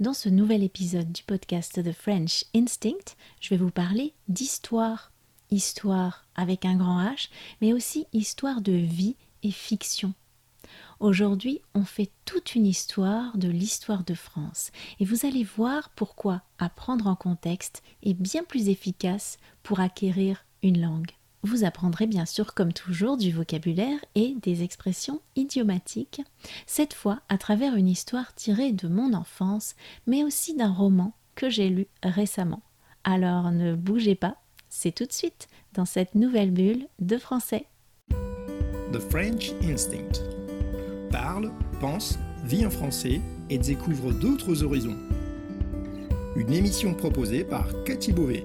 Dans ce nouvel épisode du podcast The French Instinct, je vais vous parler d'histoire. Histoire avec un grand H, mais aussi histoire de vie et fiction. Aujourd'hui, on fait toute une histoire de l'histoire de France et vous allez voir pourquoi apprendre en contexte est bien plus efficace pour acquérir une langue. Vous apprendrez bien sûr comme toujours du vocabulaire et des expressions idiomatiques, cette fois à travers une histoire tirée de mon enfance, mais aussi d'un roman que j'ai lu récemment. Alors ne bougez pas, c'est tout de suite dans cette nouvelle bulle de français. The French Instinct. Parle, pense, vit en français et découvre d'autres horizons. Une émission proposée par Cathy Beauvais.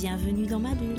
Bienvenue dans ma bulle.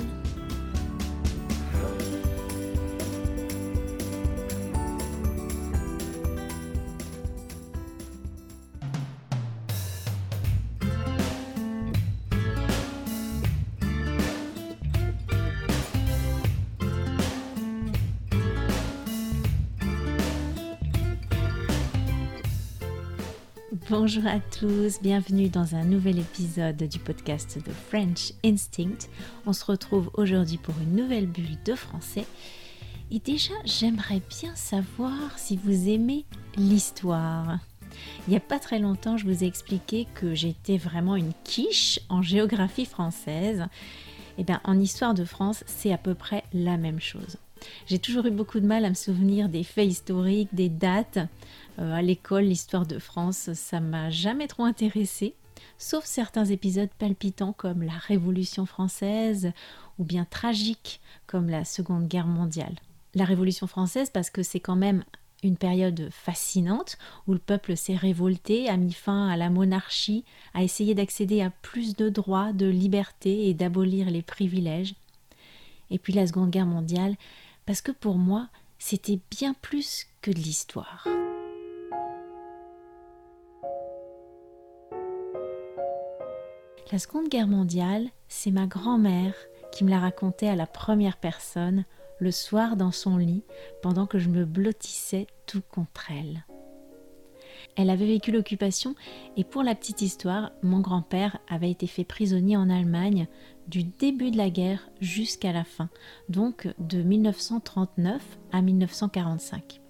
Bonjour à tous, bienvenue dans un nouvel épisode du podcast The French Instinct. On se retrouve aujourd'hui pour une nouvelle bulle de français. Et déjà, j'aimerais bien savoir si vous aimez l'histoire. Il n'y a pas très longtemps, je vous ai expliqué que j'étais vraiment une quiche en géographie française. Eh bien, en histoire de France, c'est à peu près la même chose. J'ai toujours eu beaucoup de mal à me souvenir des faits historiques, des dates. Euh, à l'école, l'histoire de France, ça m'a jamais trop intéressé, sauf certains épisodes palpitants comme la Révolution française ou bien tragiques comme la Seconde Guerre mondiale. La Révolution française parce que c'est quand même une période fascinante où le peuple s'est révolté, a mis fin à la monarchie, a essayé d'accéder à plus de droits, de liberté et d'abolir les privilèges. Et puis la Seconde Guerre mondiale, parce que pour moi, c'était bien plus que de l'histoire. La Seconde Guerre mondiale, c'est ma grand-mère qui me l'a raconté à la première personne le soir dans son lit pendant que je me blottissais tout contre elle. Elle avait vécu l'occupation et pour la petite histoire, mon grand-père avait été fait prisonnier en Allemagne du début de la guerre jusqu'à la fin, donc de 1939 à 1945.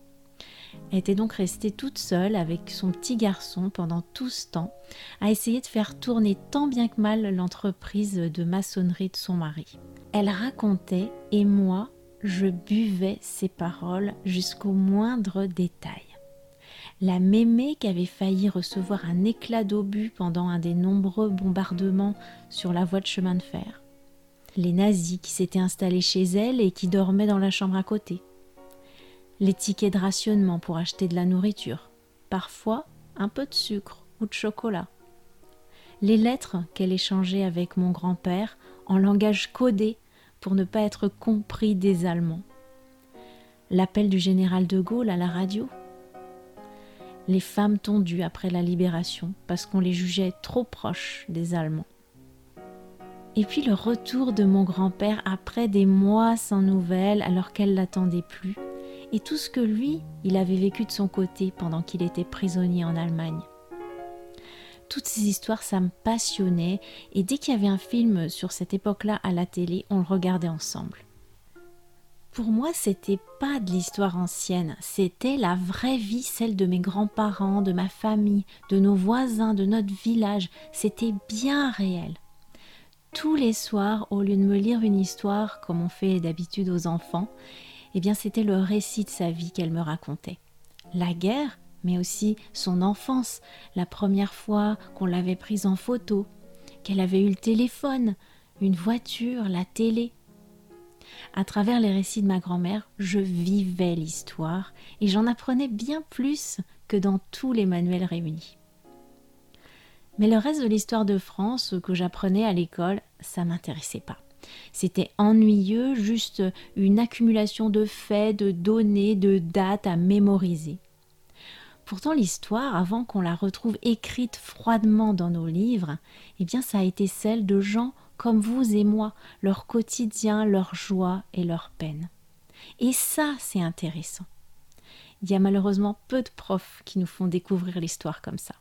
Était donc restée toute seule avec son petit garçon pendant tout ce temps, à essayer de faire tourner tant bien que mal l'entreprise de maçonnerie de son mari. Elle racontait et moi, je buvais ses paroles jusqu'au moindre détail. La mémé qui avait failli recevoir un éclat d'obus pendant un des nombreux bombardements sur la voie de chemin de fer, les nazis qui s'étaient installés chez elle et qui dormaient dans la chambre à côté, les tickets de rationnement pour acheter de la nourriture, parfois un peu de sucre ou de chocolat, les lettres qu'elle échangeait avec mon grand-père en langage codé pour ne pas être compris des Allemands, l'appel du général de Gaulle à la radio, les femmes tondues après la libération parce qu'on les jugeait trop proches des Allemands. Et puis le retour de mon grand-père après des mois sans nouvelles alors qu'elle l'attendait plus, et tout ce que lui, il avait vécu de son côté pendant qu'il était prisonnier en Allemagne. Toutes ces histoires, ça me passionnait, et dès qu'il y avait un film sur cette époque-là à la télé, on le regardait ensemble. Pour moi, c'était pas de l'histoire ancienne, c'était la vraie vie, celle de mes grands-parents, de ma famille, de nos voisins, de notre village. C'était bien réel. Tous les soirs, au lieu de me lire une histoire comme on fait d'habitude aux enfants, eh bien c'était le récit de sa vie qu'elle me racontait. La guerre, mais aussi son enfance, la première fois qu'on l'avait prise en photo, qu'elle avait eu le téléphone, une voiture, la télé. À travers les récits de ma grand-mère, je vivais l'histoire et j'en apprenais bien plus que dans tous les manuels réunis. Mais le reste de l'histoire de France que j'apprenais à l'école, ça m'intéressait pas. C'était ennuyeux, juste une accumulation de faits, de données, de dates à mémoriser. Pourtant, l'histoire, avant qu'on la retrouve écrite froidement dans nos livres, eh bien, ça a été celle de gens comme vous et moi, leur quotidien, leur joie et leur peine. Et ça, c'est intéressant. Il y a malheureusement peu de profs qui nous font découvrir l'histoire comme ça.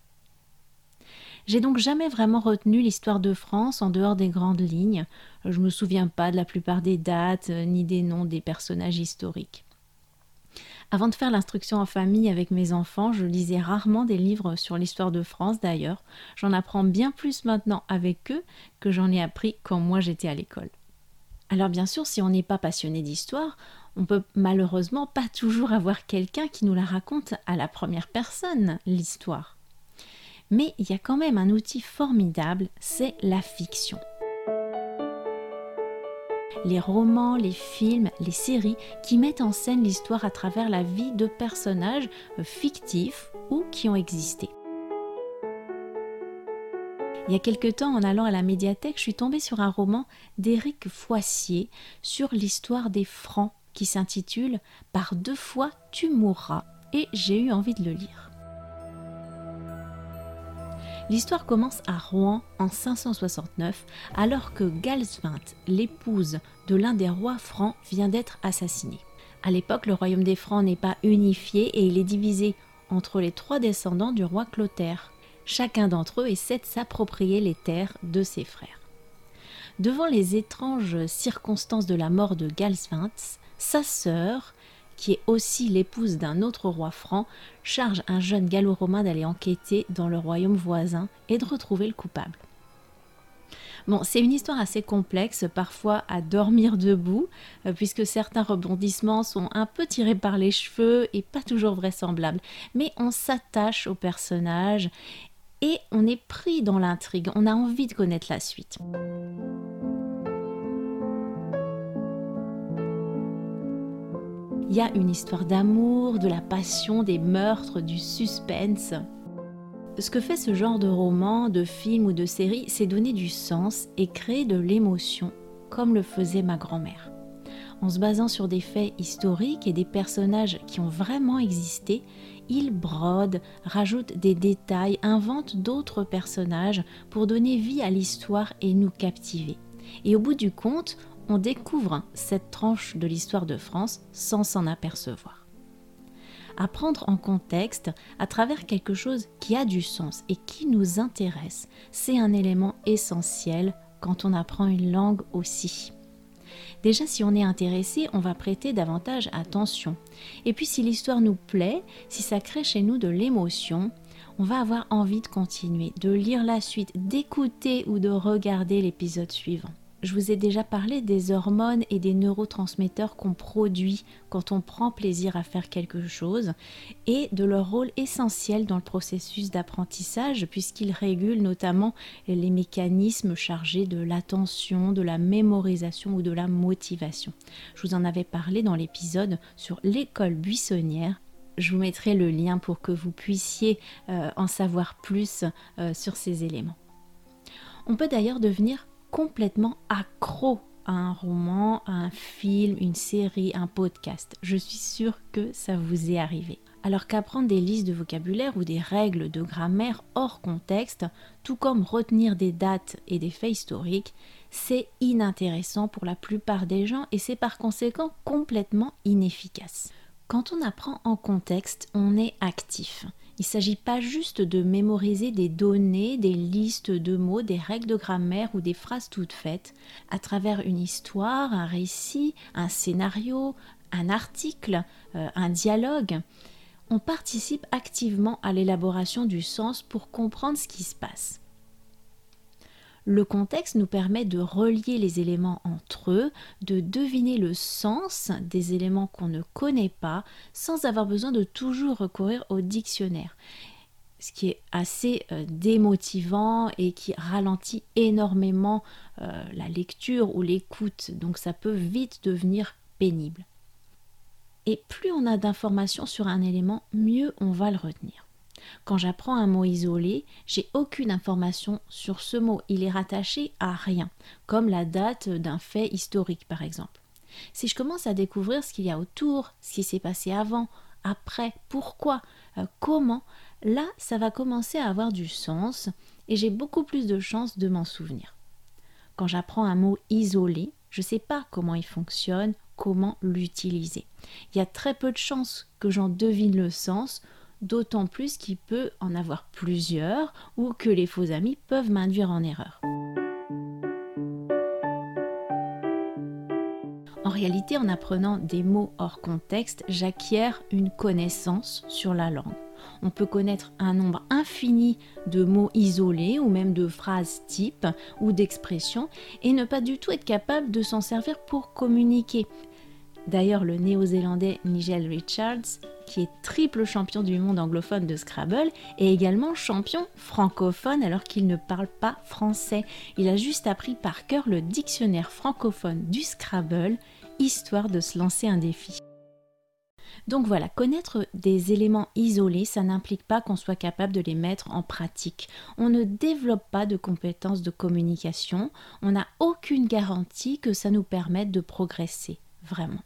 J'ai donc jamais vraiment retenu l'histoire de France en dehors des grandes lignes. Je ne me souviens pas de la plupart des dates euh, ni des noms des personnages historiques. Avant de faire l'instruction en famille avec mes enfants, je lisais rarement des livres sur l'histoire de France d'ailleurs. J'en apprends bien plus maintenant avec eux que j'en ai appris quand moi j'étais à l'école. Alors bien sûr, si on n'est pas passionné d'histoire, on peut malheureusement pas toujours avoir quelqu'un qui nous la raconte à la première personne, l'histoire. Mais il y a quand même un outil formidable, c'est la fiction. Les romans, les films, les séries qui mettent en scène l'histoire à travers la vie de personnages euh, fictifs ou qui ont existé. Il y a quelque temps, en allant à la médiathèque, je suis tombée sur un roman d'Éric Foissier sur l'histoire des Francs qui s'intitule Par deux fois tu mourras et j'ai eu envie de le lire. L'histoire commence à Rouen en 569, alors que Galswinthe, l'épouse de l'un des rois francs, vient d'être assassinée. À l'époque, le royaume des Francs n'est pas unifié et il est divisé entre les trois descendants du roi Clotaire. Chacun d'entre eux essaie de s'approprier les terres de ses frères. Devant les étranges circonstances de la mort de Galswinthe, sa sœur, qui est aussi l'épouse d'un autre roi franc, charge un jeune gallo-romain d'aller enquêter dans le royaume voisin et de retrouver le coupable. Bon, c'est une histoire assez complexe, parfois à dormir debout, euh, puisque certains rebondissements sont un peu tirés par les cheveux et pas toujours vraisemblables. Mais on s'attache au personnage et on est pris dans l'intrigue, on a envie de connaître la suite. Il y a une histoire d'amour, de la passion, des meurtres, du suspense. Ce que fait ce genre de roman, de film ou de série, c'est donner du sens et créer de l'émotion, comme le faisait ma grand-mère. En se basant sur des faits historiques et des personnages qui ont vraiment existé, il brode, rajoute des détails, invente d'autres personnages pour donner vie à l'histoire et nous captiver. Et au bout du compte, on découvre cette tranche de l'histoire de France sans s'en apercevoir. Apprendre en contexte à travers quelque chose qui a du sens et qui nous intéresse, c'est un élément essentiel quand on apprend une langue aussi. Déjà, si on est intéressé, on va prêter davantage attention. Et puis, si l'histoire nous plaît, si ça crée chez nous de l'émotion, on va avoir envie de continuer, de lire la suite, d'écouter ou de regarder l'épisode suivant. Je vous ai déjà parlé des hormones et des neurotransmetteurs qu'on produit quand on prend plaisir à faire quelque chose et de leur rôle essentiel dans le processus d'apprentissage puisqu'ils régulent notamment les mécanismes chargés de l'attention, de la mémorisation ou de la motivation. Je vous en avais parlé dans l'épisode sur l'école buissonnière je vous mettrai le lien pour que vous puissiez euh, en savoir plus euh, sur ces éléments. On peut d'ailleurs devenir complètement accro à un roman, à un film, une série, un podcast. Je suis sûre que ça vous est arrivé. Alors qu'apprendre des listes de vocabulaire ou des règles de grammaire hors contexte, tout comme retenir des dates et des faits historiques, c'est inintéressant pour la plupart des gens et c'est par conséquent complètement inefficace. Quand on apprend en contexte, on est actif. Il ne s'agit pas juste de mémoriser des données, des listes de mots, des règles de grammaire ou des phrases toutes faites. À travers une histoire, un récit, un scénario, un article, euh, un dialogue, on participe activement à l'élaboration du sens pour comprendre ce qui se passe. Le contexte nous permet de relier les éléments entre eux, de deviner le sens des éléments qu'on ne connaît pas sans avoir besoin de toujours recourir au dictionnaire. ce qui est assez euh, démotivant et qui ralentit énormément euh, la lecture ou l'écoute, donc ça peut vite devenir pénible. Et plus on a d'informations sur un élément, mieux on va le retenir. Quand j'apprends un mot isolé, j'ai aucune information sur ce mot, il est rattaché à rien, comme la date d'un fait historique par exemple. Si je commence à découvrir ce qu'il y a autour, ce qui s'est passé avant, après, pourquoi, euh, comment, là, ça va commencer à avoir du sens et j'ai beaucoup plus de chances de m'en souvenir. Quand j'apprends un mot isolé, je ne sais pas comment il fonctionne, comment l'utiliser. Il y a très peu de chances que j'en devine le sens, d'autant plus qu'il peut en avoir plusieurs ou que les faux amis peuvent m'induire en erreur. En réalité, en apprenant des mots hors contexte, j'acquiers une connaissance sur la langue. On peut connaître un nombre infini de mots isolés ou même de phrases types ou d'expressions et ne pas du tout être capable de s'en servir pour communiquer. D'ailleurs, le néo-zélandais Nigel Richards, qui est triple champion du monde anglophone de Scrabble, est également champion francophone alors qu'il ne parle pas français. Il a juste appris par cœur le dictionnaire francophone du Scrabble, histoire de se lancer un défi. Donc voilà, connaître des éléments isolés, ça n'implique pas qu'on soit capable de les mettre en pratique. On ne développe pas de compétences de communication, on n'a aucune garantie que ça nous permette de progresser, vraiment.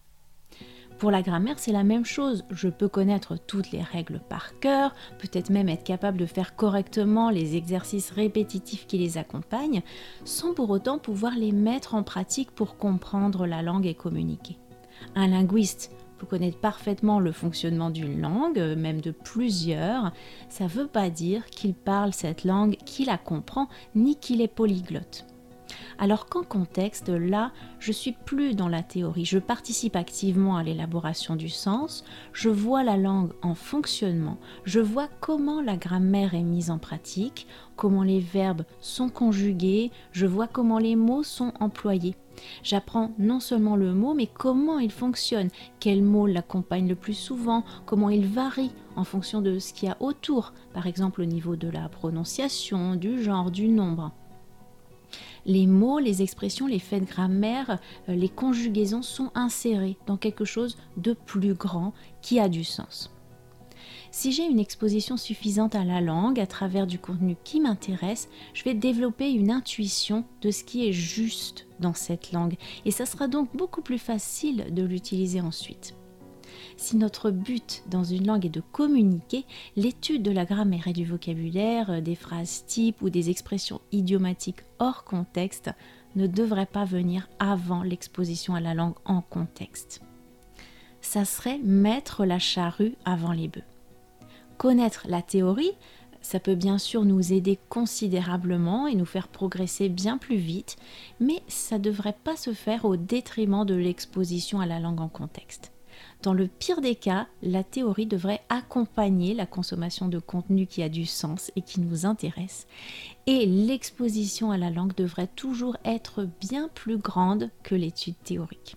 Pour la grammaire, c'est la même chose. Je peux connaître toutes les règles par cœur, peut-être même être capable de faire correctement les exercices répétitifs qui les accompagnent, sans pour autant pouvoir les mettre en pratique pour comprendre la langue et communiquer. Un linguiste peut connaître parfaitement le fonctionnement d'une langue, même de plusieurs. Ça ne veut pas dire qu'il parle cette langue, qu'il la comprend, ni qu'il est polyglotte alors qu'en contexte, là, je suis plus dans la théorie, je participe activement à l'élaboration du sens, je vois la langue en fonctionnement, je vois comment la grammaire est mise en pratique, comment les verbes sont conjugués, je vois comment les mots sont employés. J'apprends non seulement le mot, mais comment il fonctionne, quel mot l'accompagne le plus souvent, comment il varie en fonction de ce qu'il y a autour, par exemple au niveau de la prononciation, du genre, du nombre les mots, les expressions, les faits de grammaire, euh, les conjugaisons sont insérés dans quelque chose de plus grand qui a du sens. Si j'ai une exposition suffisante à la langue à travers du contenu qui m'intéresse, je vais développer une intuition de ce qui est juste dans cette langue et ça sera donc beaucoup plus facile de l'utiliser ensuite. Si notre but dans une langue est de communiquer, l'étude de la grammaire et du vocabulaire, euh, des phrases types ou des expressions idiomatiques hors contexte ne devrait pas venir avant l'exposition à la langue en contexte. Ça serait mettre la charrue avant les bœufs. Connaître la théorie, ça peut bien sûr nous aider considérablement et nous faire progresser bien plus vite, mais ça ne devrait pas se faire au détriment de l'exposition à la langue en contexte. Dans le pire des cas, la théorie devrait accompagner la consommation de contenu qui a du sens et qui nous intéresse. Et l'exposition à la langue devrait toujours être bien plus grande que l'étude théorique.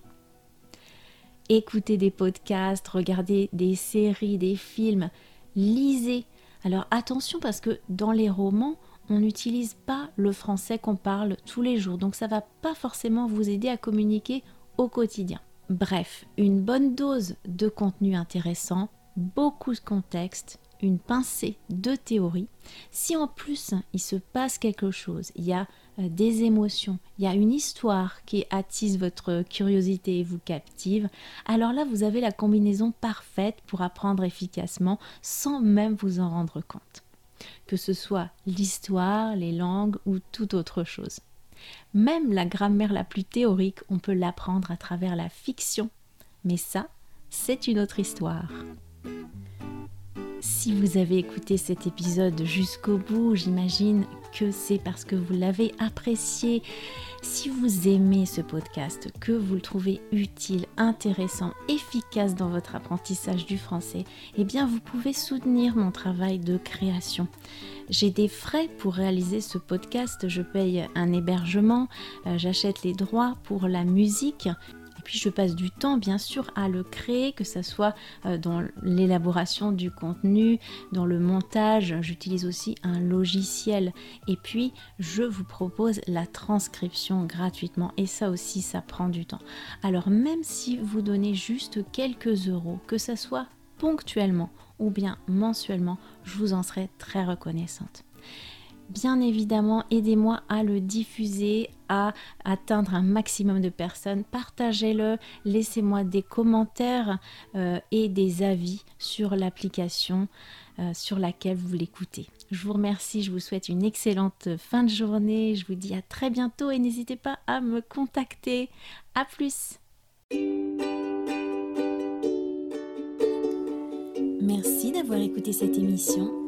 Écoutez des podcasts, regardez des séries, des films, lisez. Alors attention parce que dans les romans, on n'utilise pas le français qu'on parle tous les jours. Donc ça va pas forcément vous aider à communiquer au quotidien. Bref, une bonne dose de contenu intéressant, beaucoup de contexte, une pincée de théorie. Si en plus il se passe quelque chose, il y a euh, des émotions, il y a une histoire qui attise votre curiosité et vous captive, alors là vous avez la combinaison parfaite pour apprendre efficacement sans même vous en rendre compte. Que ce soit l'histoire, les langues ou toute autre chose. Même la grammaire la plus théorique, on peut l'apprendre à travers la fiction. Mais ça, c'est une autre histoire. Si vous avez écouté cet épisode jusqu'au bout, j'imagine que c'est parce que vous l'avez apprécié. Si vous aimez ce podcast, que vous le trouvez utile, intéressant, efficace dans votre apprentissage du français, eh bien vous pouvez soutenir mon travail de création. J'ai des frais pour réaliser ce podcast, je paye un hébergement, euh, j'achète les droits pour la musique puis je passe du temps bien sûr à le créer, que ce soit euh, dans l'élaboration du contenu, dans le montage, j'utilise aussi un logiciel et puis je vous propose la transcription gratuitement et ça aussi ça prend du temps. Alors même si vous donnez juste quelques euros, que ce soit ponctuellement ou bien mensuellement, je vous en serai très reconnaissante. Bien évidemment, aidez-moi à le diffuser, à atteindre un maximum de personnes. Partagez-le, laissez-moi des commentaires euh, et des avis sur l'application euh, sur laquelle vous l'écoutez. Je vous remercie, je vous souhaite une excellente fin de journée. Je vous dis à très bientôt et n'hésitez pas à me contacter. A plus Merci d'avoir écouté cette émission.